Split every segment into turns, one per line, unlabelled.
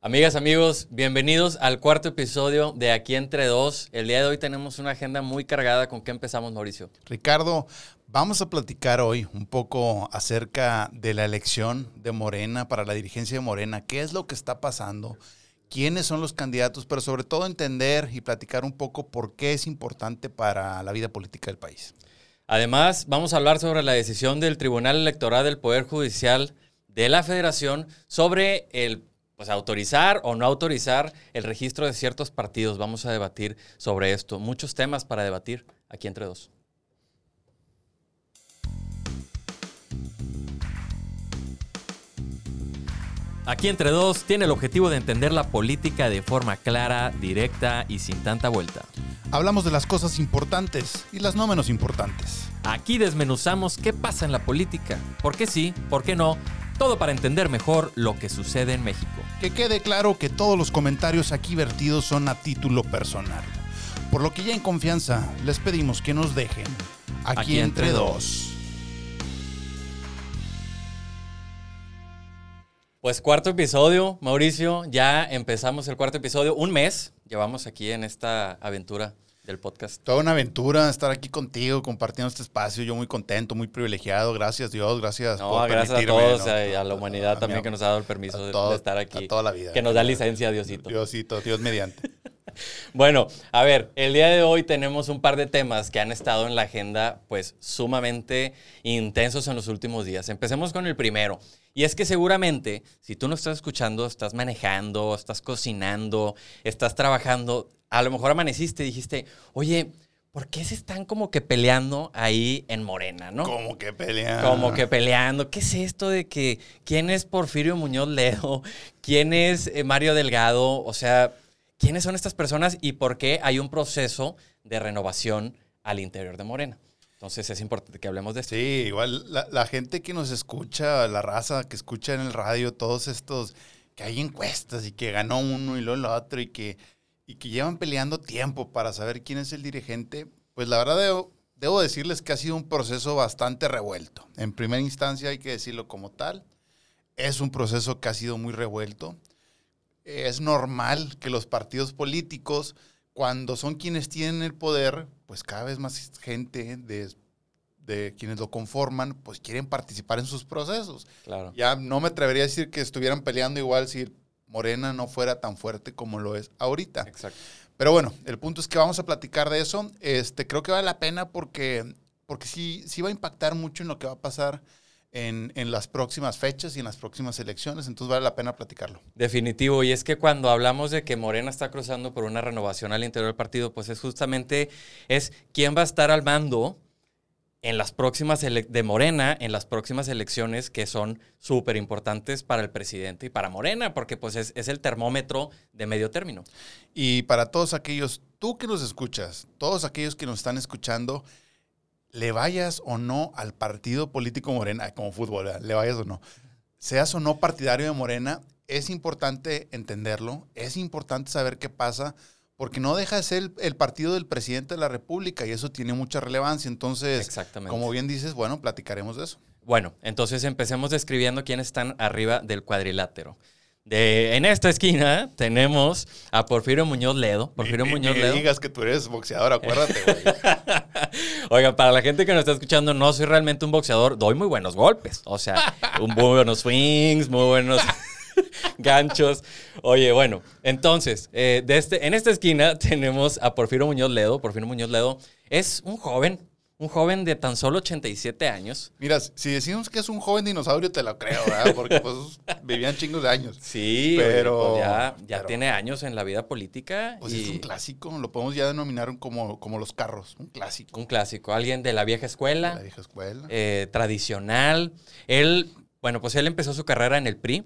Amigas, amigos, bienvenidos al cuarto episodio de Aquí entre dos. El día de hoy tenemos una agenda muy cargada. ¿Con qué empezamos, Mauricio?
Ricardo, vamos a platicar hoy un poco acerca de la elección de Morena para la dirigencia de Morena. ¿Qué es lo que está pasando? ¿Quiénes son los candidatos? Pero sobre todo entender y platicar un poco por qué es importante para la vida política del país.
Además, vamos a hablar sobre la decisión del Tribunal Electoral del Poder Judicial de la Federación sobre el pues autorizar o no autorizar el registro de ciertos partidos. Vamos a debatir sobre esto. Muchos temas para debatir aquí entre dos. Aquí entre dos tiene el objetivo de entender la política de forma clara, directa y sin tanta vuelta.
Hablamos de las cosas importantes y las no menos importantes.
Aquí desmenuzamos qué pasa en la política, por qué sí, por qué no, todo para entender mejor lo que sucede en México.
Que quede claro que todos los comentarios aquí vertidos son a título personal. Por lo que ya en confianza les pedimos que nos dejen aquí,
Aquí entre
entre
dos.
dos.
Pues cuarto episodio, Mauricio, ya empezamos el cuarto episodio, un mes llevamos aquí en esta aventura del podcast.
Toda una aventura estar aquí contigo, compartiendo este espacio. Yo muy contento, muy privilegiado. Gracias Dios, gracias.
No,
por
gracias a todos
¿no?
y a la humanidad
A
también que nos ha dado el permiso de,
todo-
de estar aquí.
a toda la vida.
Que nos da licencia, Diosito.
Diosito, Dios mediante.
Bueno, a ver, el día de hoy tenemos un par de temas que han estado en la agenda, pues sumamente intensos en los últimos días. Empecemos con el primero. Y es que seguramente, si tú no estás escuchando, estás manejando, estás cocinando, estás trabajando, a lo mejor amaneciste y dijiste, oye, ¿por qué se están como que peleando ahí en Morena, no?
Como que pelea.
Como que peleando. ¿Qué es esto de que quién es Porfirio Muñoz Ledo? ¿Quién es eh, Mario Delgado? O sea, ¿quiénes son estas personas y por qué hay un proceso de renovación al interior de Morena? Entonces es importante que hablemos de esto.
Sí, igual la, la gente que nos escucha, la raza que escucha en el radio, todos estos, que hay encuestas y que ganó uno y luego el otro y que, y que llevan peleando tiempo para saber quién es el dirigente, pues la verdad debo, debo decirles que ha sido un proceso bastante revuelto. En primera instancia hay que decirlo como tal, es un proceso que ha sido muy revuelto. Es normal que los partidos políticos, cuando son quienes tienen el poder, pues cada vez más gente de de quienes lo conforman, pues quieren participar en sus procesos.
Claro.
Ya no me atrevería a decir que estuvieran peleando igual si Morena no fuera tan fuerte como lo es ahorita.
Exacto.
Pero bueno, el punto es que vamos a platicar de eso. Este, creo que vale la pena porque, porque sí, sí va a impactar mucho en lo que va a pasar en, en las próximas fechas y en las próximas elecciones. Entonces vale la pena platicarlo.
Definitivo, y es que cuando hablamos de que Morena está cruzando por una renovación al interior del partido, pues es justamente es quién va a estar al mando en las próximas de Morena en las próximas elecciones que son súper importantes para el presidente y para Morena, porque pues es, es el termómetro de medio término.
Y para todos aquellos, tú que nos escuchas, todos aquellos que nos están escuchando, le vayas o no al partido político Morena, como fútbol, le vayas o no, seas o no partidario de Morena, es importante entenderlo, es importante saber qué pasa, porque no deja de ser el, el partido del presidente de la República y eso tiene mucha relevancia. Entonces,
Exactamente.
como bien dices, bueno, platicaremos de eso.
Bueno, entonces empecemos describiendo quiénes están arriba del cuadrilátero. De, en esta esquina tenemos a Porfirio Muñoz Ledo. Porfirio
Ni-
Muñoz
ni
Ledo.
digas que tú eres boxeador, acuérdate, güey.
Oigan, para la gente que nos está escuchando, no soy realmente un boxeador, doy muy buenos golpes. O sea, un- muy buenos swings, muy buenos ganchos. Oye, bueno, entonces, eh, de este, en esta esquina tenemos a Porfirio Muñoz Ledo. Porfirio Muñoz Ledo es un joven, un joven de tan solo 87 años.
Mira, si decimos que es un joven dinosaurio, te lo creo, ¿verdad? Porque pues vivían chingos de años.
Sí,
Pero-
pero ya, ya
pero-
tiene años en la vida política.
Pues
y
es un clásico, lo podemos ya denominar como, como los carros, un clásico.
un clásico, alguien de la vieja escuela.
La vieja escuela.
eh, tradicional. Él, bueno, pues él empezó su carrera en el PRI.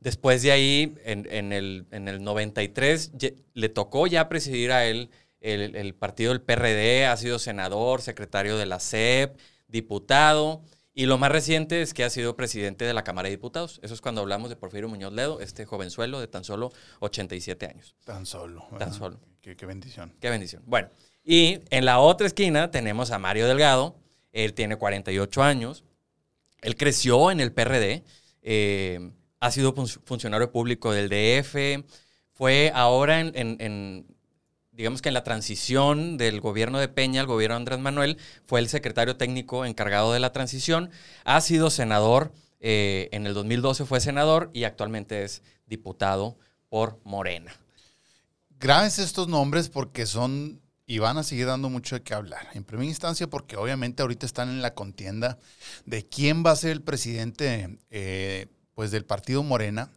Después de ahí, en, en el, en el 93, ye- le tocó ya presidir a él el, el partido del PRD, ha sido senador, secretario de la CEP, diputado. Y lo más reciente es que ha sido presidente de la Cámara de Diputados. Eso es cuando hablamos de Porfirio Muñoz Ledo, este jovenzuelo de tan solo 87 años.
Tan solo.
Tan solo.
Qué, qué bendición.
Qué bendición. Bueno, y en la otra esquina tenemos a Mario Delgado. Él tiene 48 años. Él creció en el PRD. eh, ha sido funcionario público del DF, fue ahora en, digamos que en la transición del gobierno de Peña al gobierno de Andrés Manuel, fue el secretario técnico encargado de la transición, ha sido senador, eh, en el 2012 fue senador y actualmente es diputado por Morena.
Graves estos nombres porque son y van a seguir dando mucho de qué hablar. En primera instancia, porque obviamente ahorita están en la contienda de quién va a ser el presidente eh, pues del partido Morena.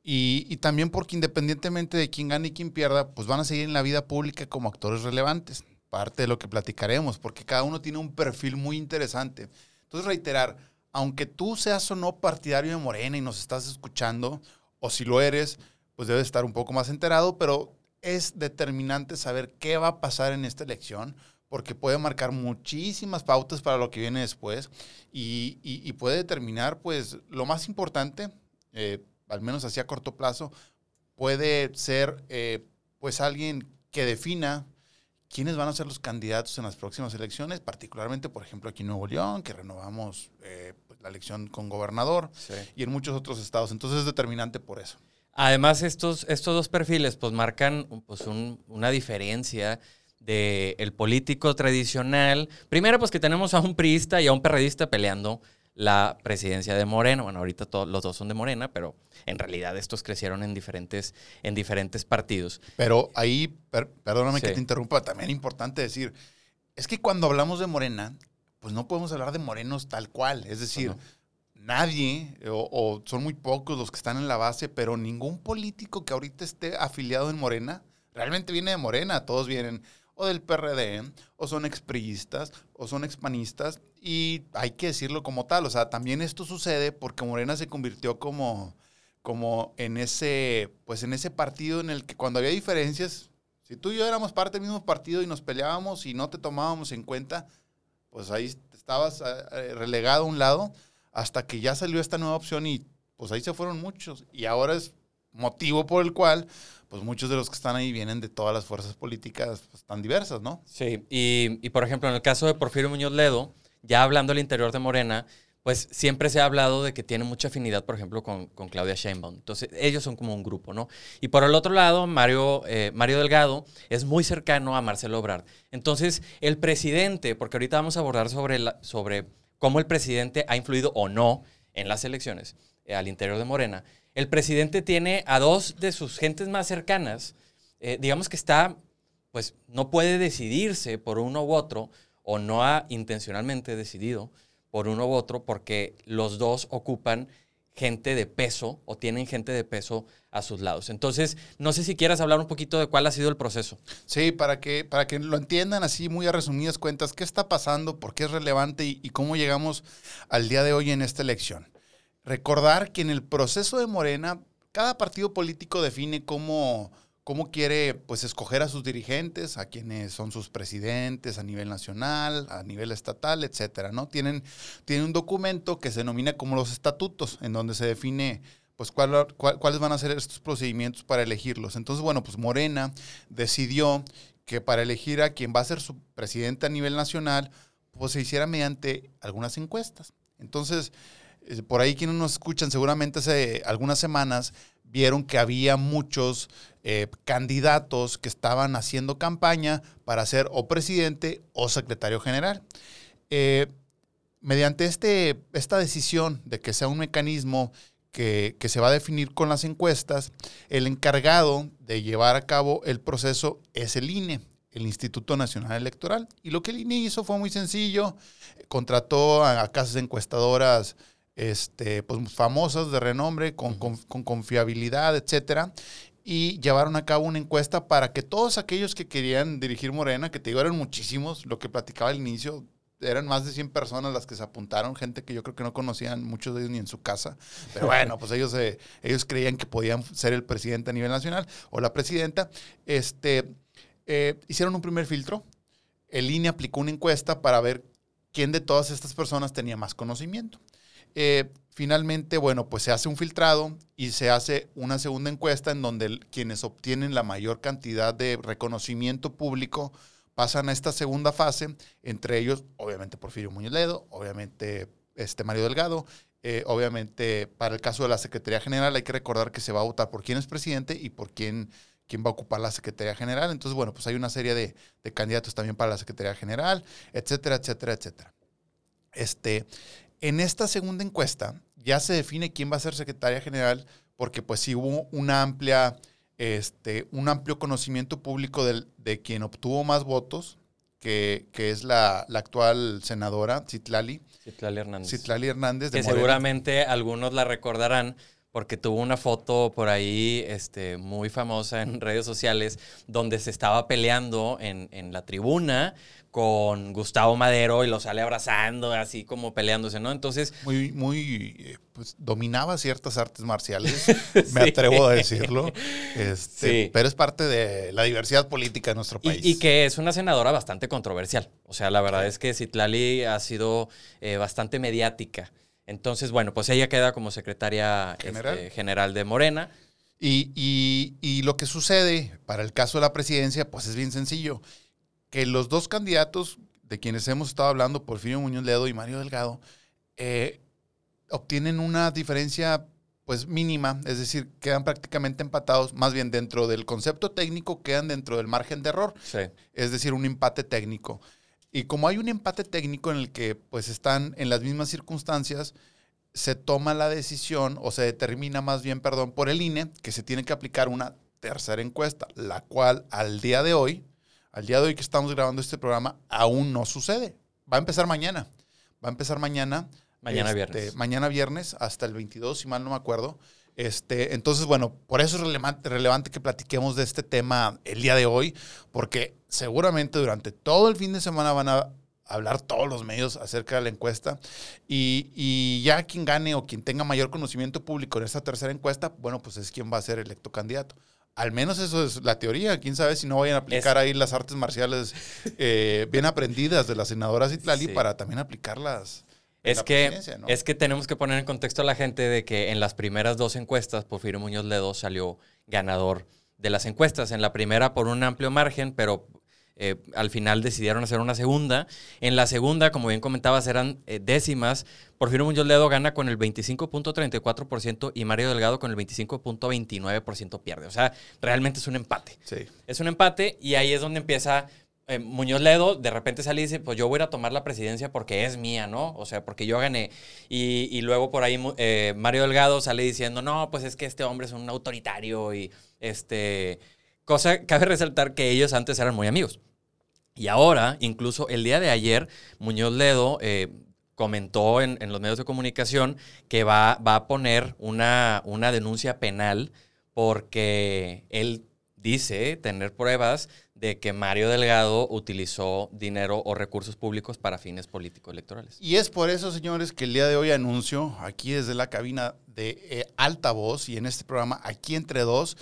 Y, también porque independientemente de quién gane y quién pierda, pues van a seguir en la vida pública como actores relevantes. Parte de lo que platicaremos, porque cada uno tiene un perfil muy interesante. Entonces, reiterar, aunque tú seas o no partidario de Morena y nos estás escuchando, o si lo eres, pues debes estar un poco más enterado, pero es determinante saber qué va a pasar en esta elección, porque puede marcar muchísimas pautas para lo que viene después y, puede determinar, pues, lo más importante, eh, al menos así a corto plazo, puede ser, eh, pues, alguien que defina quiénes van a ser los candidatos en las próximas elecciones, particularmente, por ejemplo, aquí en Nuevo León, que renovamos eh, pues, la elección con gobernador, y en muchos otros estados. Entonces es determinante por eso.
Además, estos, estos dos perfiles pues marcan pues, una diferencia del el político tradicional. Primero, pues que tenemos a un priista y a un perredista peleando la presidencia de Morena. Bueno, ahorita todos los dos son de Morena, pero en realidad estos crecieron en diferentes, en diferentes partidos.
Pero ahí, perdóname que te interrumpa, también es importante decir, es que cuando hablamos de Morena, pues no podemos hablar de morenos tal cual. Es decir, nadie, o, son muy pocos los que están en la base, pero ningún político que ahorita esté afiliado en Morena realmente viene de Morena. Todos vienen o del PRD, o son expriistas, o son expanistas, y hay que decirlo como tal. O sea, también esto sucede porque Morena se convirtió como, como en ese, pues en ese partido en el que cuando había diferencias, si tú y yo éramos parte del mismo partido y nos peleábamos y no te tomábamos en cuenta, pues ahí estabas eh, eh, relegado a un lado hasta que ya salió esta nueva opción y pues ahí se fueron muchos. Y ahora es motivo por el cual pues muchos de los que están ahí vienen de todas las fuerzas políticas pues, tan diversas, ¿no?
Sí, y, y, por ejemplo en el caso de Porfirio Muñoz Ledo, ya hablando del interior de Morena, pues siempre se ha hablado de que tiene mucha afinidad, por ejemplo, con, con Claudia Sheinbaum. Entonces, ellos son como un grupo, ¿no? Y por el otro lado, Mario, eh, Mario Delgado es muy cercano a Marcelo Obrador. Entonces, el presidente, porque ahorita vamos a abordar sobre, la, sobre cómo el presidente ha influido o no en las elecciones eh, al interior de Morena, el presidente tiene a dos de sus gentes más cercanas, eh, digamos que está, pues no puede decidirse por uno u otro, o no ha intencionalmente decidido por uno u otro, porque los dos ocupan gente de peso o tienen gente de peso a sus lados. Entonces, no sé si quieras hablar un poquito de cuál ha sido el proceso.
Sí, para que, para que lo entiendan así muy a resumidas cuentas, qué está pasando, por qué es relevante y, cómo llegamos al día de hoy en esta elección. Recordar que en el proceso de Morena, cada partido político define cómo, cómo quiere pues escoger a sus dirigentes, a quienes son sus presidentes a nivel nacional, a nivel estatal, etcétera, ¿no? Tienen, tienen un documento que se denomina como los estatutos, en donde se define pues cuáles van a ser estos procedimientos para elegirlos. Entonces, bueno, pues Morena decidió que para elegir a quien va a ser su presidente a nivel nacional, pues se hiciera mediante algunas encuestas. Entonces, por ahí quienes nos escuchan, seguramente hace algunas semanas vieron que había muchos eh, candidatos que estaban haciendo campaña para ser o presidente o secretario general. Eh, mediante este, esta decisión de que sea un mecanismo que, se va a definir con las encuestas, el encargado de llevar a cabo el proceso es el INE, el Instituto Nacional Electoral. Y lo que el INE hizo fue muy sencillo, contrató a, casas encuestadoras este, pues, famosas de renombre, con, confiabilidad, etcétera, y llevaron a cabo una encuesta para que todos aquellos que querían dirigir Morena, que te digo eran muchísimos, lo que platicaba al inicio, eran más de 100 personas las que se apuntaron, gente que yo creo que no conocían muchos de ellos ni en su casa, pero bueno, pues ellos, eh, ellos creían que podían ser el presidente a nivel nacional o la presidenta, este, eh, hicieron un primer filtro, el INE aplicó una encuesta para ver quién de todas estas personas tenía más conocimiento. Eh, finalmente, bueno, pues se hace un filtrado y se hace una segunda encuesta en donde quienes obtienen la mayor cantidad de reconocimiento público pasan a esta segunda fase, entre ellos, obviamente, Porfirio Muñoz Ledo, obviamente, este Mario Delgado eh, obviamente, para el caso de la Secretaría General hay que recordar que se va a votar por quién es presidente y por quién, quién va a ocupar la Secretaría General. Entonces, bueno, pues hay una serie de, de candidatos también para la Secretaría General, etcétera, etcétera, etcétera. Este, en esta segunda encuesta ya se define quién va a ser Secretaría General porque pues sí hubo una amplia, este, un amplio conocimiento público del, de quien obtuvo más votos, que, que es la, la, actual senadora Citlali.
Citlali Hernández.
Citlali Hernández.
De que Morena. seguramente algunos la recordarán porque tuvo una foto por ahí este, muy famosa en redes sociales donde se estaba peleando en, en la tribuna con Gustavo Madero y lo sale abrazando, así como peleándose, ¿no? Entonces...
Muy, muy, pues dominaba ciertas artes marciales, me atrevo a decirlo, este, sí. pero es parte de la diversidad política de nuestro país.
Y, y, que es una senadora bastante controversial, o sea, la verdad sí. es que Citlali ha sido eh, bastante mediática. Entonces, bueno, pues ella queda como secretaria general, este, general de Morena.
Y, y, y, lo que sucede para el caso de la presidencia, pues es bien sencillo que los dos candidatos de quienes hemos estado hablando, Porfirio Muñoz Ledo y Mario Delgado, eh, obtienen una diferencia pues mínima, es decir, quedan prácticamente empatados, más bien dentro del concepto técnico quedan dentro del margen de error,
sí.
es decir, un empate técnico. Y como hay un empate técnico en el que pues están en las mismas circunstancias, se toma la decisión o se determina más bien, perdón, por el INE que se tiene que aplicar una tercera encuesta, la cual al día de hoy, al día de hoy que estamos grabando este programa, aún no sucede. Va a empezar mañana. Va a empezar mañana.
Mañana
este,
viernes.
Mañana viernes hasta el 22, si mal no me acuerdo. Este, entonces, bueno, por eso es relevante, relevante, que platiquemos de este tema el día de hoy, porque seguramente durante todo el fin de semana van a hablar todos los medios acerca de la encuesta y, y, ya quien gane o quien tenga mayor conocimiento público en esta tercera encuesta, bueno, pues es quien va a ser electo candidato. Al menos eso es la teoría. Quién sabe si no vayan a aplicar es, ahí las artes marciales eh, bien aprendidas de la senadora Citlali sí. para también aplicarlas.
Es que, ¿no? es que tenemos que poner en contexto a la gente de que en las primeras dos encuestas, Porfirio Muñoz Ledo salió ganador de las encuestas. En la primera por un amplio margen, pero eh, al final decidieron hacer una segunda. En la segunda, como bien comentabas, eran eh, décimas. Porfirio Muñoz Ledo gana con el 25.34% y Mario Delgado con el 25.29% pierde. O sea, realmente es un empate.
Sí.
Es un empate y ahí es donde empieza eh, Muñoz Ledo de repente sale y dice, pues yo voy a tomar la presidencia porque es mía, ¿no? O sea, porque yo gané. Y, y luego por ahí eh, Mario Delgado sale diciendo, no, pues es que este hombre es un autoritario y este... Cosa, cabe resaltar que ellos antes eran muy amigos. Y ahora, incluso el día de ayer, Muñoz Ledo eh, comentó en, los medios de comunicación que va, va a poner una, una denuncia penal porque él dice tener pruebas de que Mario Delgado utilizó dinero o recursos públicos para fines político-electorales.
Y es por eso, señores, que el día de hoy anuncio aquí desde la cabina de eh, Altavoz y en este programa, aquí entre dos,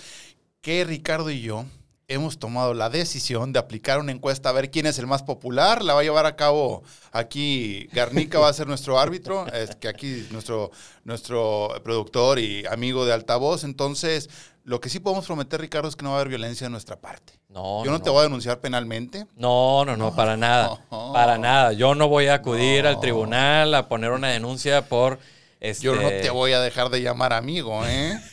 que Ricardo y yo hemos tomado la decisión de aplicar una encuesta a ver quién es el más popular. La va a llevar a cabo aquí Garnica, va a ser nuestro árbitro, es que aquí nuestro, nuestro productor y amigo de altavoz. Entonces, lo que sí podemos prometer, Ricardo, es que no va a haber violencia de nuestra parte.
No,
Yo no,
no
te voy a denunciar penalmente.
No, no, no, para nada.
No.
Para nada. Yo no voy a acudir al tribunal a poner una denuncia por... Este...
Yo no te voy a dejar de llamar amigo, ¿eh?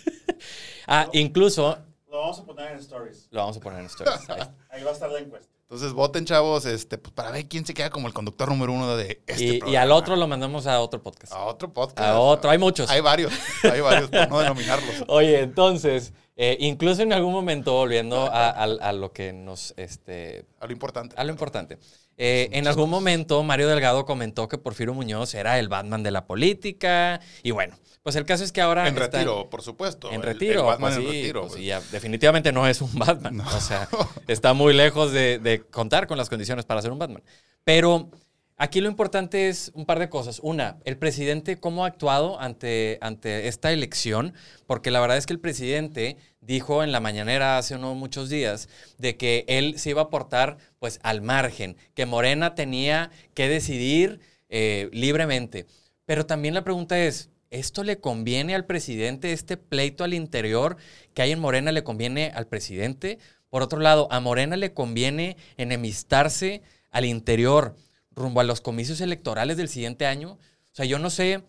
Ah, incluso
Lo vamos a poner en stories.
lo vamos a poner en stories. Ahí.
Ahí va a estar la encuesta.
Entonces voten, chavos, este, pues, para ver quién se queda como el conductor número uno de este
y, y
programa.
al otro lo mandamos a otro podcast.
A otro podcast.
A otro, hay muchos.
Hay varios, hay varios, por no denominarlos.
Oye, entonces, eh, incluso en algún momento, volviendo a, a- a lo que nos, este,
A lo importante.
a lo importante. Eh, en algún momento, Mario Delgado comentó que Porfirio Muñoz era el Batman de la política. Y bueno, pues el caso es que ahora.
En retiro, por supuesto.
En retiro.
el Batman
pues
en
sí,
retiro.
pues
pues.
ya, definitivamente no es un Batman. O sea, está muy lejos de, de contar con las condiciones para ser un Batman. Pero aquí lo importante es un par de cosas. Una, el presidente, cómo ha actuado ante, ante esta elección, porque la verdad es que el presidente dijo en la mañanera hace unos muchos días de que él se iba a aportar pues al margen, que Morena tenía que decidir eh, libremente. Pero también la pregunta es, ¿esto le conviene al presidente, este pleito al interior que hay en Morena le conviene al presidente? Por otro lado, a Morena le conviene enemistarse al interior rumbo a los comicios electorales del siguiente año. O sea, yo no sé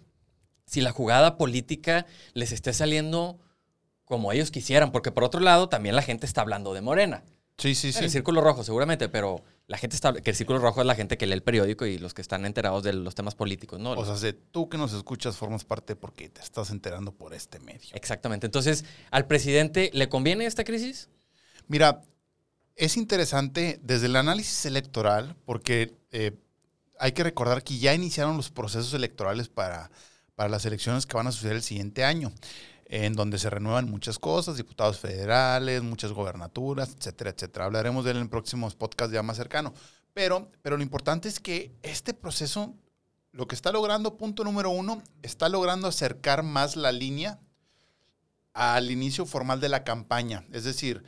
si la jugada política les esté saliendo como ellos quisieran, porque por otro lado también la gente está hablando de Morena.
Sí, sí, sí.
El círculo rojo seguramente, pero la gente está, que el círculo rojo es la gente que lee el periódico y los que están enterados de los temas políticos, ¿no?
O sea, si tú que nos escuchas formas parte porque te estás enterando por este medio.
Exactamente. Entonces, ¿al presidente le conviene esta crisis?
Mira, es interesante desde el análisis electoral, porque eh, hay que recordar que ya iniciaron los procesos electorales para, para las elecciones que van a suceder el siguiente año en donde se renuevan muchas cosas, diputados federales, muchas gobernaturas, etcétera, etcétera. Hablaremos de él en próximos podcasts ya más cercano. Pero, pero lo importante es que este proceso, lo que está logrando, punto número uno, está logrando acercar más la línea al inicio formal de la campaña. Es decir,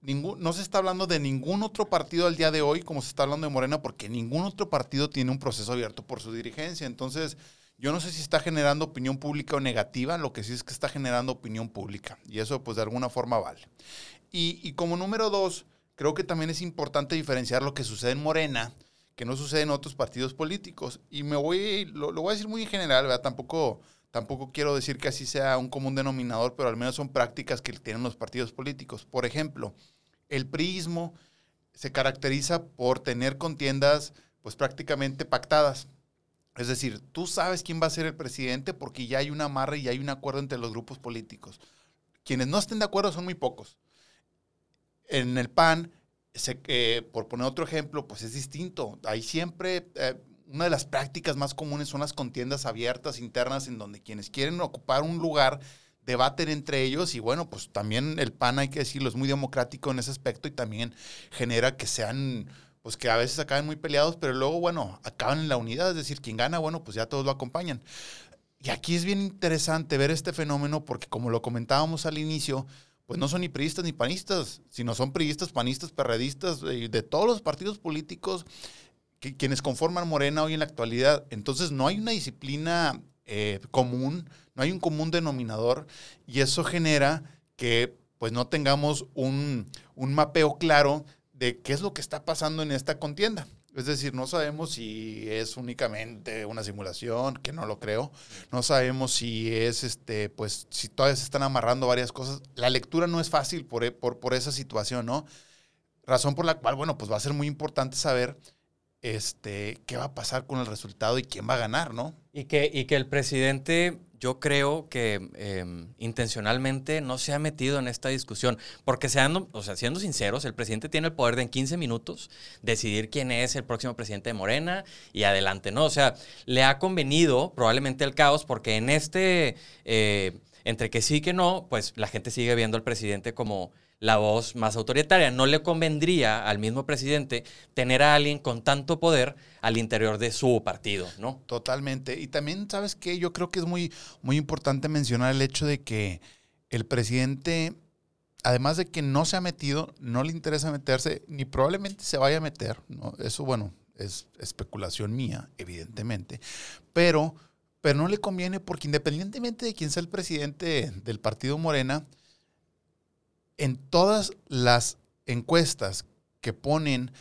ningún, no se está hablando de ningún otro partido al día de hoy como se está hablando de Morena, porque ningún otro partido tiene un proceso abierto por su dirigencia. Entonces, yo no sé si está generando opinión pública o negativa, lo que sí es que está generando opinión pública y eso pues de alguna forma vale. Y, como número dos, creo que también es importante diferenciar lo que sucede en Morena, que no sucede en otros partidos políticos. Y me voy, lo, voy a decir muy en general, ¿verdad? Tampoco, tampoco quiero decir que así sea un común denominador, pero al menos son prácticas que tienen los partidos políticos. Por ejemplo, el priismo se caracteriza por tener contiendas pues prácticamente pactadas. Es decir, tú sabes quién va a ser el presidente porque ya hay una amarra y hay un acuerdo entre los grupos políticos. Quienes no estén de acuerdo son muy pocos. En el PAN, eh, por poner otro ejemplo, pues es distinto. Hay siempre, eh, una de las prácticas más comunes son las contiendas abiertas internas en donde quienes quieren ocupar un lugar debaten entre ellos y bueno, pues también el PAN, hay que decirlo, es muy democrático en ese aspecto y también genera que sean pues que a veces acaban muy peleados, pero luego, bueno, acaban en la unidad, es decir, quien gana, bueno, pues ya todos lo acompañan. Y aquí es bien interesante ver este fenómeno porque como lo comentábamos al inicio, pues no son ni priistas ni panistas, sino son priistas, panistas, perredistas, eh, de todos los partidos políticos quienes conforman Morena hoy en la actualidad. Entonces no hay una disciplina eh, común, no hay un común denominador y eso genera que pues no tengamos un, un mapeo claro de qué es lo que está pasando en esta contienda. Es decir, no sabemos si es únicamente una simulación, que no lo creo. No sabemos si es, este, pues, si todavía se están amarrando varias cosas. La lectura no es fácil por, por, por esa situación, ¿no? Razón por la cual, bueno, pues va a ser muy importante saber este, qué va a pasar con el resultado y quién va a ganar, ¿no?
Y que, y que el presidente yo creo que em, intencionalmente no se ha metido en esta discusión, porque o sea, siendo sinceros, el presidente tiene el poder de en 15 minutos decidir quién es el próximo presidente de Morena y adelante, ¿no? O sea, le ha convenido probablemente el caos porque en este, eh, entre que sí y que no, pues la gente sigue viendo al presidente como la voz más autoritaria. No le convendría al mismo presidente tener a alguien con tanto poder al interior de su partido, ¿no?
Totalmente. Y también, ¿sabes qué? Yo creo que es muy, muy importante mencionar el hecho de que el presidente, además de que no se ha metido, no le interesa meterse, ni probablemente se vaya a meter, ¿no? Eso, bueno, es especulación mía, evidentemente, pero, pero no le conviene porque independientemente de quién sea el presidente del partido Morena, en todas las encuestas que ponen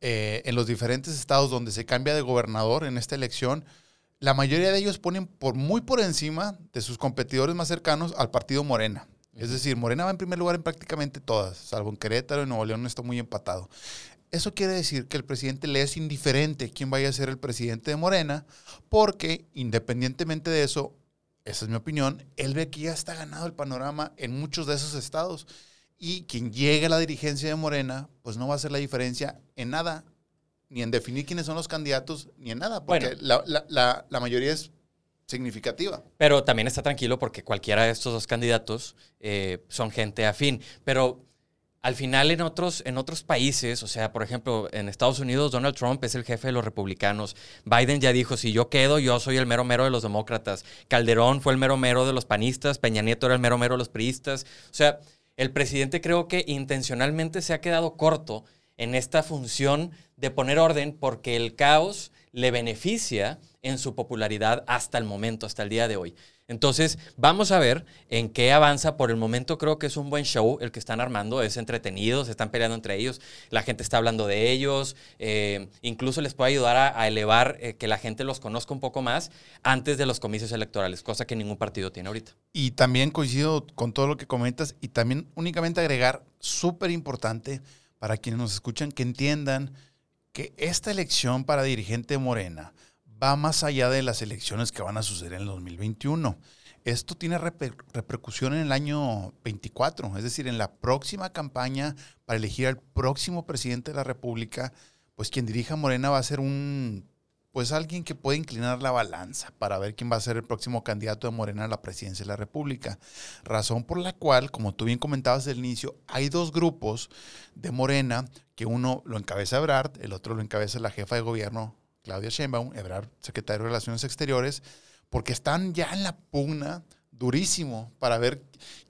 eh, en los diferentes estados donde se cambia de gobernador en esta elección, la mayoría de ellos ponen por muy por encima de sus competidores más cercanos al partido Morena. Es decir, Morena va en primer lugar en prácticamente todas, salvo en Querétaro y Nuevo León está muy empatado. Eso quiere decir que el presidente le es indiferente quién vaya a ser el presidente de Morena, porque independientemente de eso, esa es mi opinión, él ve que ya está ganado el panorama en muchos de esos estados y quien llegue a la dirigencia de Morena, pues no va a hacer la diferencia en nada, ni en definir quiénes son los candidatos, ni en nada, porque la, mayoría es significativa.
Pero también está tranquilo porque cualquiera de estos dos candidatos eh, son gente afín. Pero al final en otros, en otros países, o sea, por ejemplo, en Estados Unidos, Donald Trump es el jefe de los republicanos. Biden ya dijo, si yo quedo, yo soy el mero mero de los demócratas. Calderón fue el mero mero de los panistas. Peña Nieto era el mero mero de los priistas. O sea, el presidente creo que intencionalmente se ha quedado corto en esta función de poner orden porque el caos le beneficia en su popularidad hasta el momento, hasta el día de hoy. Entonces, vamos a ver en qué avanza. Por el momento creo que es un buen show el que están armando, es entretenido, se están peleando entre ellos, la gente está hablando de ellos, eh, incluso les puede ayudar a, elevar eh, que la gente los conozca un poco más antes de los comicios electorales, cosa que ningún partido tiene ahorita.
Y también coincido con todo lo que comentas y también únicamente agregar, súper importante para quienes nos escuchan, que entiendan que esta elección para dirigente Morena va más allá de las elecciones que van a suceder en el 2021. Esto tiene reper- repercusión en el año 24, es decir, en la próxima campaña para elegir al próximo presidente de la República, pues quien dirija Morena va a ser un, pues alguien que puede inclinar la balanza para ver quién va a ser el próximo candidato de Morena a la presidencia de la República. Razón por la cual, como tú bien comentabas al inicio, hay dos grupos de Morena, que uno lo encabeza Ebrard, el otro lo encabeza la jefa de gobierno, Claudia Sheinbaum, Ebrard, secretario de Relaciones Exteriores, porque están ya en la pugna durísimo para ver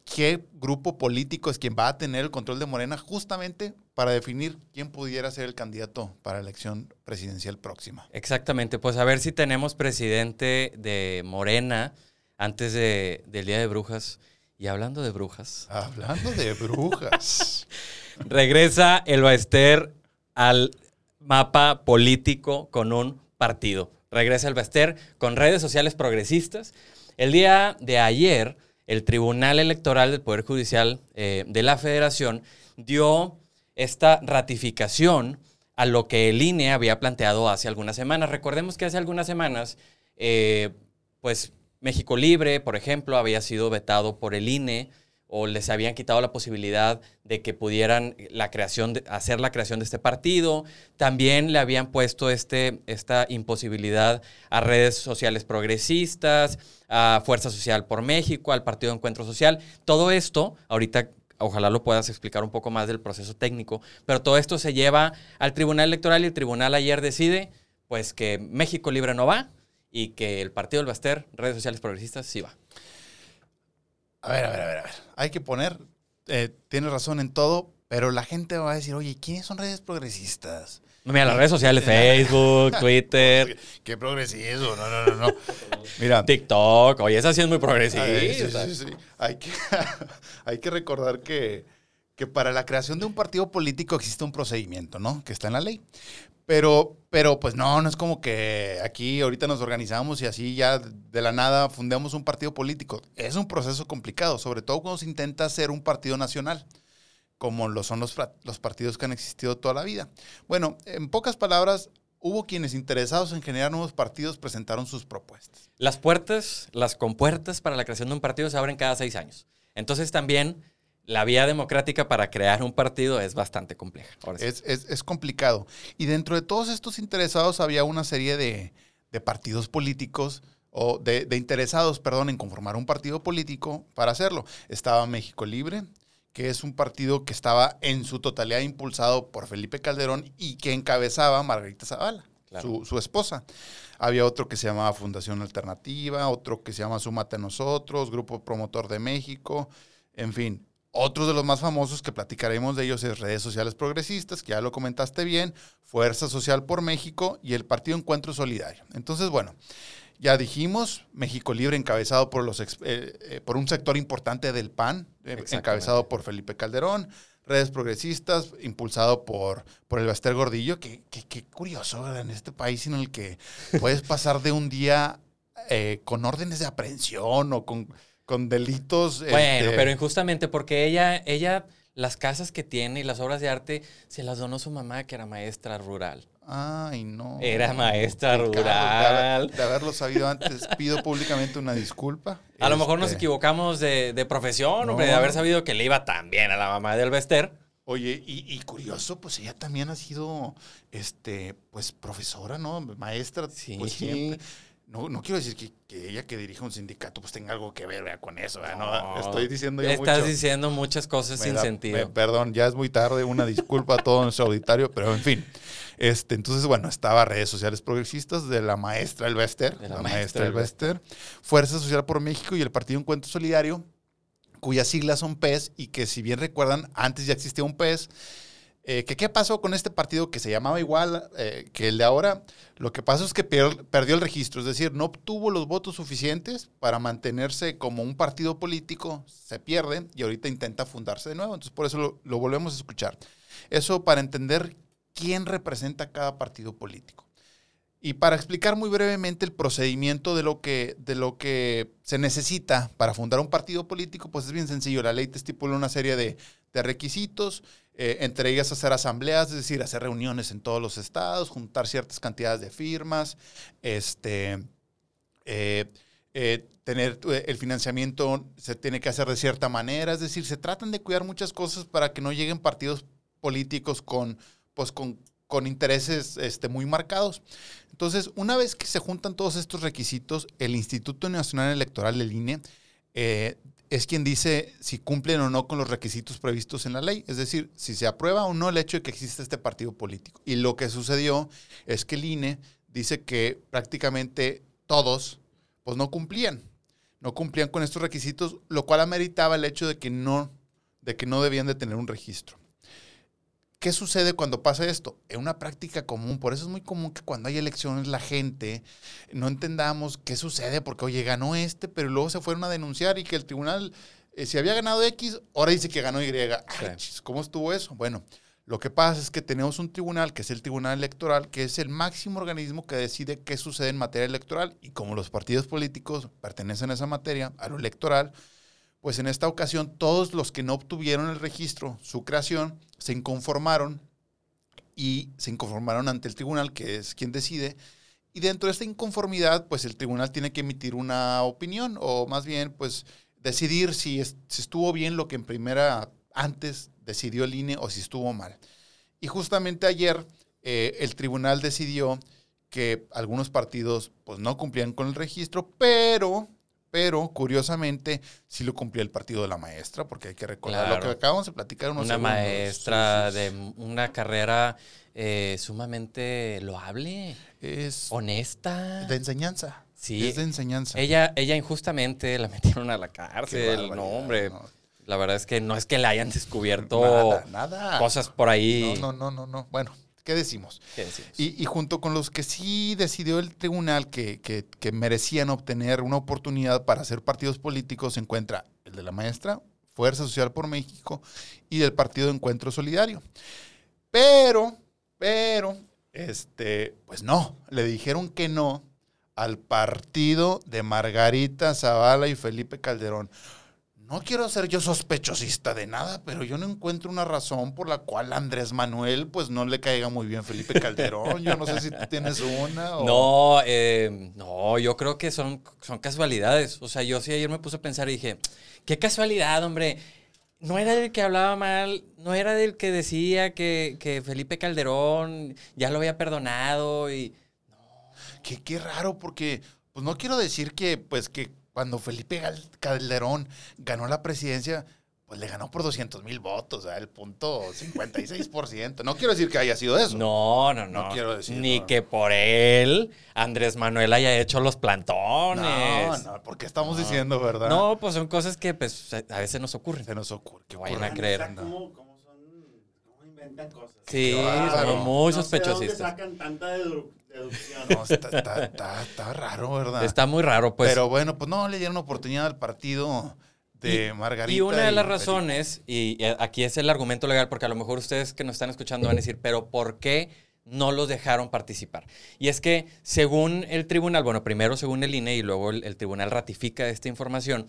qué grupo político es quien va a tener el control de Morena justamente para definir quién pudiera ser el candidato para la elección presidencial próxima.
Exactamente, pues a ver si tenemos presidente de Morena antes de- del Día de Brujas. Y hablando de brujas,
Hablando de brujas.
regresa el Baester al mapa político con un partido. Regresa el Baester con redes sociales progresistas. El día de ayer, el Tribunal Electoral del Poder Judicial eh, de la Federación dio esta ratificación a lo que el INE había planteado hace algunas semanas. Recordemos que hace algunas semanas, eh, pues México Libre, por ejemplo, había sido vetado por el INE o les habían quitado la posibilidad de que pudieran la creación hacer la creación de este partido. También le habían puesto este, esta imposibilidad a redes sociales progresistas, a Fuerza Social por México, al Partido Encuentro Social. Todo esto, ahorita ojalá lo puedas explicar un poco más del proceso técnico, pero todo esto se lleva al Tribunal Electoral y el Tribunal ayer decide pues que México Libre no va y que el Partido del Baster, redes sociales progresistas, sí va.
A ver, a ver, a ver, a ver. Hay que poner, eh, tienes razón en todo, pero la gente va a decir, oye, ¿quiénes son redes progresistas?
Mira, las redes sociales, Facebook, Twitter,
Qué progresismo, no, no, no, no. Mira,
TikTok. Oye, esa sí es muy progresista.
ver, sí, sí, sí. Hay, que, hay que recordar que, que para la creación de un partido político existe un procedimiento, ¿no? Que está en la ley. Pero, pero pues no, no es como que aquí ahorita nos organizamos y así ya de la nada fundamos un partido político. Es un proceso complicado, sobre todo cuando se intenta hacer un partido nacional, como lo son los, los partidos que han existido toda la vida. Bueno, en pocas palabras, hubo quienes interesados en generar nuevos partidos presentaron sus propuestas.
Las puertas, las compuertas para la creación de un partido se abren cada seis años. Entonces también la vía democrática para crear un partido es bastante compleja. Sí.
Es, es- es complicado. Y dentro de todos estos interesados había una serie de, de partidos políticos, o de, de interesados, perdón, en conformar un partido político para hacerlo. Estaba México Libre, que es un partido que estaba en su totalidad impulsado por Felipe Calderón y que encabezaba Margarita Zavala,
Claro.
su, su esposa. Había otro que se llamaba Fundación Alternativa, otro que se llama Súmate a Nosotros, Grupo Promotor de México, en fin. Otros de los más famosos que platicaremos de ellos es redes sociales progresistas, que ya lo comentaste bien, Fuerza Social por México y el Partido Encuentro Solidario. Entonces, bueno, ya dijimos, México Libre encabezado por, los eh, eh, por un sector importante del PAN, eh, encabezado por Felipe Calderón, redes progresistas, impulsado por, por el Baster Gordillo, que, que- que curioso, ¿verdad? En este país en el que puedes pasar de un día con órdenes de aprehensión o con, con delitos.
Bueno,
este,
pero injustamente porque ella, ella, las casas que tiene y las obras de arte se las donó su mamá, que era maestra rural.
Ay, no.
Era maestra
de
rural.
De, haberlo sabido antes, pido públicamente una disculpa.
A lo mejor nos
Este,
equivocamos de, de profesión, hombre, de haber sabido que le iba tan bien a la mamá del Bester.
Oye, y, y curioso, pues ella también ha sido, este, pues profesora, ¿no? Maestra.
Sí.
Pues, siempre. No, no quiero decir que, que ella que dirige un sindicato pues tenga algo que ver ¿verdad? con eso. ¿verdad? No, estoy diciendo yo
Estás
mucho.
diciendo muchas cosas
Me
sin
da-
sentido.
me- perdón, ya es muy tarde, una disculpa a todo nuestro auditorio, pero en fin. Este, entonces, bueno, estaba redes sociales progresistas de la maestra El Bester,
De
la,
la
maestra
maestra
El Bester, Fuerza Social por México y el Partido Encuentro Solidario, cuyas siglas son PES y que si bien recuerdan, antes ya existía un PES, Eh, que ¿Qué pasó con este partido que se llamaba igual eh, que el de ahora? Lo que pasó es que per- perdió el registro, es decir, no obtuvo los votos suficientes para mantenerse como un partido político, se pierde y ahorita intenta fundarse de nuevo. Entonces, por eso lo volvemos a escuchar. Eso para entender quién representa cada partido político. Y para explicar muy brevemente el procedimiento de lo que, de lo que se necesita para fundar un partido político, pues es bien sencillo. La ley te estipula una serie de, requisitos, eh, entre ellas hacer asambleas, es decir, hacer reuniones en todos los estados, juntar ciertas cantidades de firmas, este, eh, eh, tener el financiamiento se tiene que hacer de cierta manera, es decir, se tratan de cuidar muchas cosas para que no lleguen partidos políticos con, pues, con, con intereses este, muy marcados. Entonces, una vez que se juntan todos estos requisitos, el Instituto Nacional Electoral, el INE, eh, es quien dice si cumplen o no con los requisitos previstos en la ley, es decir, si se aprueba o no el hecho de que exista este partido político. Y lo que sucedió es que el INE dice que prácticamente todos pues no cumplían, no cumplían con estos requisitos, lo cual ameritaba el hecho de que no, de que no debían de tener un registro. ¿Qué sucede cuando pasa esto? Es una práctica común, por eso es muy común que cuando hay elecciones la gente no entendamos qué sucede, porque oye, ganó este, pero luego se fueron a denunciar y que el tribunal, eh, si había ganado X, ahora dice que ganó Y. Ay, ¿Cómo estuvo eso? Bueno, lo que pasa es que tenemos un tribunal, que es el Tribunal Electoral, que es el máximo organismo que decide qué sucede en materia electoral, y como los partidos políticos pertenecen a esa materia, a lo electoral, pues en esta ocasión todos los que no obtuvieron el registro, su creación, se inconformaron y se inconformaron ante el tribunal, que es quien decide. Y dentro de esta inconformidad, pues el tribunal tiene que emitir una opinión o más bien, pues decidir si, si estuvo bien lo que en primera antes decidió el INE o si estuvo mal. Y justamente ayer eh, el tribunal decidió que algunos partidos pues no cumplían con el registro, pero, pero curiosamente sí lo cumplía el partido de la maestra, porque hay que recordar lo que acabamos de platicar unos
Una
segundos.
maestra
Sí, sí, sí.
de una carrera eh, sumamente loable,
Es
honesta.
de enseñanza.
Sí.
Es de enseñanza.
Ella, ella injustamente la metieron a la cárcel. No, hombre.
no.
La verdad es que no es que la hayan descubierto
Nada, nada.
cosas por ahí.
No, no, no, no, no. Bueno, ¿qué decimos?
¿Qué decimos?
Y, y junto con los que sí decidió el tribunal que, que- que merecían obtener una oportunidad para ser partidos políticos se encuentra el de la maestra, Fuerza Social por México y del Partido Encuentro Solidario. Pero, pero, este, pues no, le dijeron que no al partido de Margarita Zavala y Felipe Calderón. No quiero ser yo sospechosista de nada, pero yo no encuentro una razón por la cual Andrés Manuel pues no le caiga muy bien Felipe Calderón. Yo no sé si tú tienes una o...
No, eh, no, yo creo que son, son casualidades. O sea, yo sí ayer me puse a pensar y dije, qué casualidad, hombre. No era del que hablaba mal, no era del que decía que, que Felipe Calderón ya lo había perdonado y...
Qué, qué raro, porque pues no quiero decir que pues que cuando Felipe Calderón ganó la presidencia, pues le ganó por 200 mil votos, o sea, el punto 56%. No quiero decir que haya sido eso.
No, no, no.
No quiero decir,
Ni
no.
que por él Andrés Manuel haya hecho los plantones.
no, no, porque estamos
No.
diciendo, ¿verdad?
No, pues son cosas que pues a veces nos ocurren.
Se nos ocurre. qué
Que vayan a creer.
Analizar ¿Cómo, cómo son, cómo inventan cosas.
Sí, somos muy
No sé dónde
sospechosistas.
sacan tanta dedu- deducción.
No, está, está- está- está raro, ¿verdad?
Está muy raro, pues.
Pero bueno, pues no le dieron oportunidad al partido de
Y-
Margarita.
Y una de las razones, y aquí es el argumento legal, porque a lo mejor ustedes que nos están escuchando van a decir, pero ¿por qué no los dejaron participar? Y es que según el tribunal, bueno, primero según el INE y luego el, el tribunal ratifica esta información,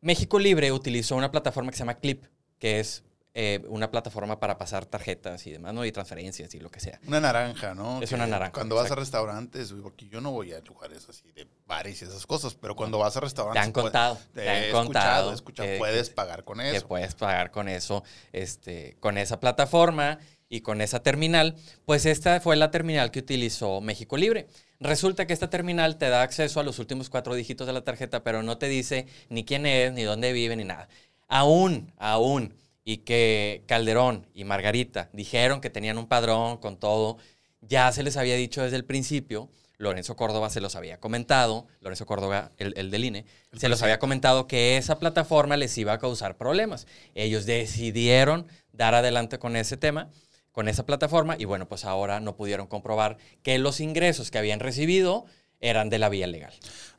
México Libre utilizó una plataforma que se llama Clip, que es eh, una plataforma para pasar tarjetas y demás, ¿no? Y transferencias y lo que sea.
Una naranja, ¿no?
Es
Que
una naranja,
Cuando vas a restaurantes, porque yo no voy a lugares así de bares y esas cosas, pero cuando vas a
Te
restaurantes.
han
puedes-
contado, te
He
han
escuchado,
contado.
he escuchado,
que-
puedes pagar con
que
eso.
puedes pagar con eso, este, con esa plataforma y con esa terminal, pues esta fue la terminal que utilizó México Libre. Resulta que esta terminal te da acceso a los últimos cuatro dígitos de la tarjeta, pero no te dice ni quién es, ni dónde vive, ni nada. Aún, aún, y que Calderón y Margarita dijeron que tenían un padrón con todo, ya se les había dicho desde el principio, Lorenzo Córdoba se los había comentado, Lorenzo Córdoba, el, el del INE, se los había comentado que esa plataforma les iba a causar problemas. Ellos decidieron dar adelante con ese tema, con esa plataforma, y bueno, pues ahora no pudieron comprobar que los ingresos que habían recibido eran de la vía legal.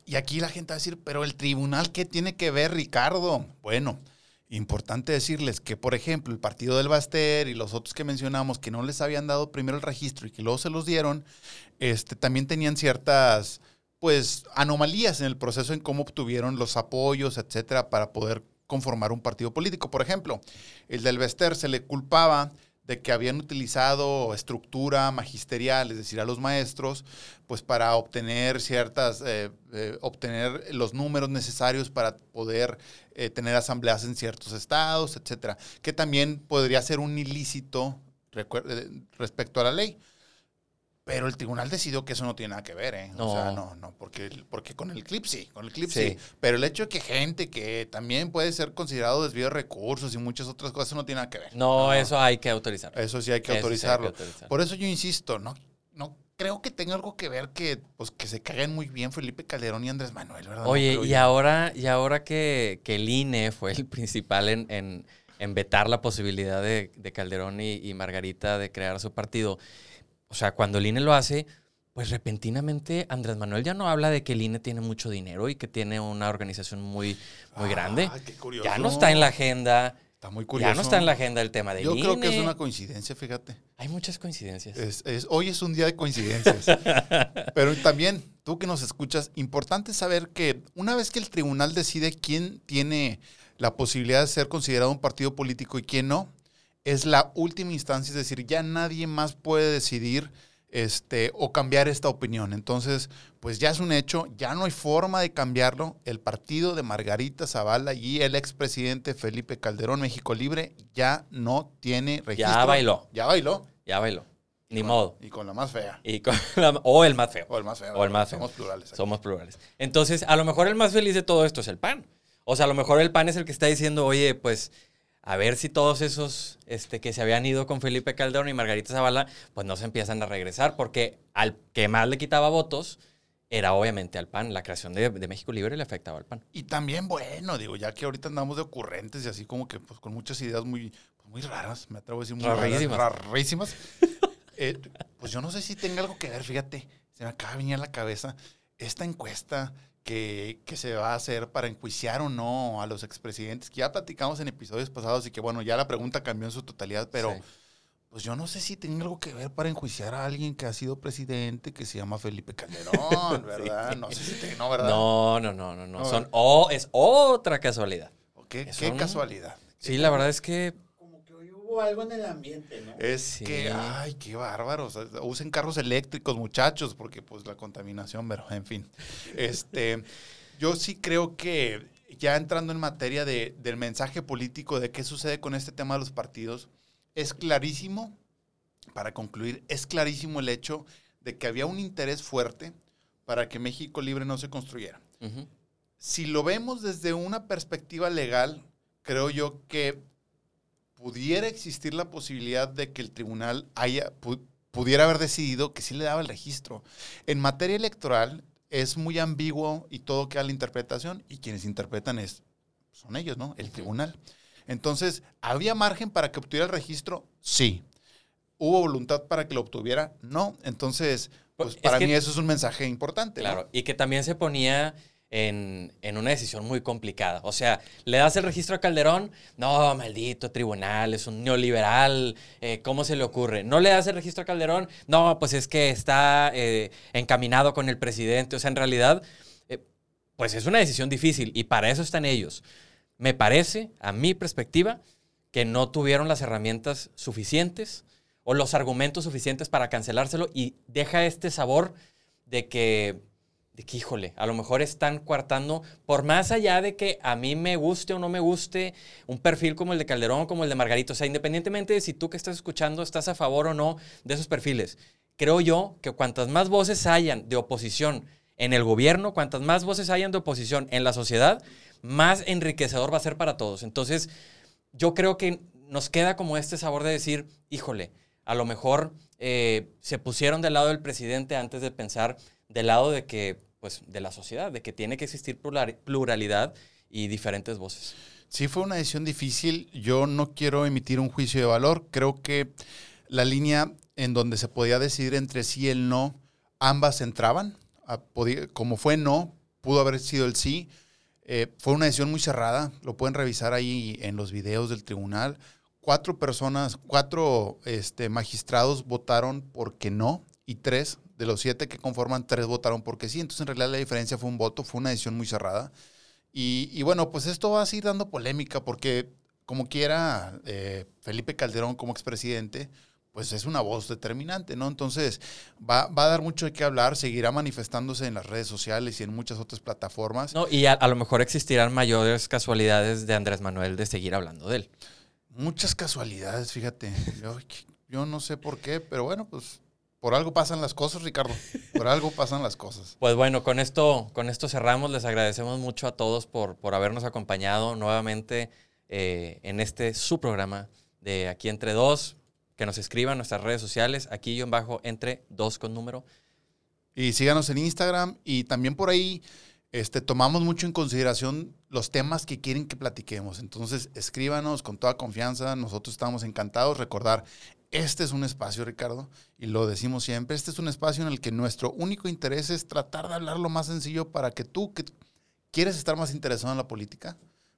Y aquí la gente va a decir, pero el tribunal, ¿qué tiene que ver, Ricardo? Bueno, importante decirles que, por ejemplo, el partido del Baster y los otros que mencionamos que no les habían dado primero el registro y que luego se los dieron, este, también tenían ciertas, pues, anomalías en el proceso en cómo obtuvieron los apoyos, etcétera, para poder conformar un partido político. Por ejemplo, el del Baster se le culpaba de que habían utilizado estructura magisterial, es decir, a los maestros, pues para obtener ciertas, eh, eh, obtener los números necesarios para poder eh, tener asambleas en ciertos estados, etcétera, que también podría ser un ilícito respecto a la ley. Pero el tribunal decidió que eso no tiene nada que ver, ¿eh?
No.
O sea, no, no, porque, porque con el clip sí, con el clip sí. sí. Pero el hecho de que gente que también puede ser considerado desvío de recursos y muchas otras cosas, eso no tiene nada que ver.
No, no. eso hay que autorizarlo.
Eso sí hay que, autorizarlo. Sí hay que autorizar. Por eso yo insisto, no, no creo que tenga algo que ver que, pues, que se caigan muy bien Felipe Calderón y Andrés Manuel, ¿verdad?
Oye,
no
y ahora, y ahora que, que el INE fue el principal en, en, en vetar la posibilidad de, de Calderón y, y Margarita de crear su partido, o sea, cuando el INE lo hace pues repentinamente Andrés Manuel ya no habla de que el INE tiene mucho dinero y que tiene una organización muy, muy
ah,
grande.
Qué curioso.
Ya no está en la agenda.
Está muy curioso.
Ya no está en la agenda el tema del
Yo
INE.
creo que es una coincidencia, fíjate.
Hay muchas coincidencias.
Es, es, hoy es un día de coincidencias. Pero también, tú que nos escuchas, importante saber que una vez que el tribunal decide quién tiene la posibilidad de ser considerado un partido político y quién no, es la última instancia, es decir, ya nadie más puede decidir este, o cambiar esta opinión. Entonces, pues ya es un hecho, ya no hay forma de cambiarlo. El partido de Margarita Zavala y el expresidente Felipe Calderón, México Libre, ya no tiene registro.
Ya bailó.
Ya bailó.
Ya bailó. Ni
con,
modo.
Y con la más fea.
Y con la, o el más feo.
O el más feo.
O el más feo.
Somos plurales. Aquí.
Somos plurales. Entonces, a lo mejor el más feliz de todo esto es el PAN. O sea, a lo mejor el PAN es el que está diciendo, oye, pues a ver si todos esos este, que se habían ido con Felipe Calderón y Margarita Zavala, pues no se empiezan a regresar, porque al que más le quitaba votos era obviamente al PAN. La creación de, de, México Libre le afectaba al PAN.
Y también, bueno, digo, ya que ahorita andamos de ocurrentes y así como que pues con muchas ideas muy, pues, muy raras, me atrevo a decir muy
rarísimas.
raras, rarísimas. eh, pues yo no sé si tenga algo que ver, fíjate, se me acaba de venir a la cabeza esta encuesta que, que, se va a hacer para enjuiciar o no a los expresidentes, que ya platicamos en episodios pasados y que bueno, ya la pregunta cambió en su totalidad, pero sí. pues yo no sé si tiene algo que ver para enjuiciar a alguien que ha sido presidente, que se llama Felipe Calderón, ¿verdad? sí. No sé si tiene, no, ¿verdad?
No, no, no, no, no. Son, oh, es otra casualidad.
¿Qué, qué un... casualidad?
Sí, la verdad es que
hubo algo en el ambiente, ¿no?
Es sí. que, ay, qué bárbaros. Usen carros eléctricos, muchachos, porque pues la contaminación, pero en fin. Este, yo sí creo que ya entrando en materia de, del mensaje político de qué sucede con este tema de los partidos, es clarísimo, para concluir, es clarísimo el hecho de que había un interés fuerte para que México Libre no se construyera. Uh -huh. Si lo vemos desde una perspectiva legal, creo yo que pudiera existir la posibilidad de que el tribunal haya, pu pudiera haber decidido que sí le daba el registro. En materia electoral es muy ambiguo y todo queda a la interpretación y quienes interpretan es, son ellos, ¿no? El tribunal. Entonces, ¿había margen para que obtuviera el registro? Sí. ¿Hubo voluntad para que lo obtuviera? No. Entonces, pues es para que, mí eso es un mensaje importante.
Claro,
¿no?
y que también se ponía en, en, una decisión muy complicada. O sea, le das el registro a Calderón, no, maldito tribunal, es un neoliberal, eh, ¿cómo se le ocurre? No le das el registro a Calderón, no, pues es que está eh, encaminado con el presidente. O sea, en realidad, eh, pues es una decisión difícil y para eso están ellos. Me parece, a mi perspectiva, que no tuvieron las herramientas suficientes o los argumentos suficientes para cancelárselo y deja este sabor de que de que, híjole, a lo mejor están coartando, por más allá de que a mí me guste o no me guste un perfil como el de Calderón o como el de Margarito, o sea, independientemente de si tú que estás escuchando estás a favor o no de esos perfiles, creo yo que cuantas más voces hayan de oposición en el gobierno, cuantas más voces hayan de oposición en la sociedad, más enriquecedor va a ser para todos. Entonces, yo creo que nos queda como este sabor de decir, híjole, a lo mejor eh, se pusieron del lado del presidente antes de pensar del lado de que, pues, de la sociedad, de que tiene que existir plural- pluralidad y diferentes voces.
Sí, fue una decisión difícil. Yo no quiero emitir un juicio de valor. Creo que la línea en donde se podía decidir entre sí y el no, ambas entraban. Ah, Como fue no, pudo haber sido el sí. Eh, fue una decisión muy cerrada. Lo pueden revisar ahí en los videos del tribunal. Cuatro personas, cuatro este, magistrados votaron porque no y tres de los siete que conforman, tres votaron porque sí. Entonces, en realidad, la diferencia fue un voto. Fue una decisión muy cerrada. Y, y bueno, pues esto va a seguir dando polémica porque como quiera eh, Felipe Calderón como expresidente, pues es una voz determinante, ¿no? Entonces va, va a dar mucho de qué hablar, seguirá manifestándose en las redes sociales y en muchas otras plataformas.
No, y a, a lo mejor existirán mayores casualidades de Andrés Manuel de seguir hablando de él.
Muchas casualidades, fíjate. Yo, yo no sé por qué, pero bueno, pues por algo pasan las cosas, Ricardo. Por algo pasan las cosas.
Pues bueno, con esto, con esto cerramos. Les agradecemos mucho a todos por, por habernos acompañado nuevamente eh, en este su programa de Aquí Entre Dos. Que nos escriban en nuestras redes sociales, aquí yo en bajo entre dos con número.
Y síganos en Instagram y también por ahí este, tomamos mucho en consideración los temas que quieren que platiquemos. Entonces, escríbanos con toda confianza. Nosotros estamos encantados. Recordar, este es un espacio, Ricardo, y lo decimos siempre, este es un espacio en el que nuestro único interés es tratar de hablar lo más sencillo para que tú, que quieres estar más interesado en la política,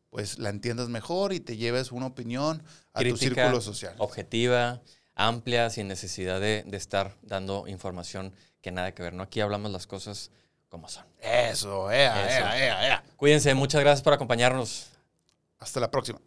pues la entiendas mejor y te lleves una opinión a tu círculo social.
Objetiva, amplia, sin necesidad de, de estar dando información que nada que ver. ¿no? Aquí hablamos las cosas como son.
Eso, ea,
Eso.
ea, ea, ea.
Cuídense, muchas gracias por acompañarnos.
Hasta la próxima.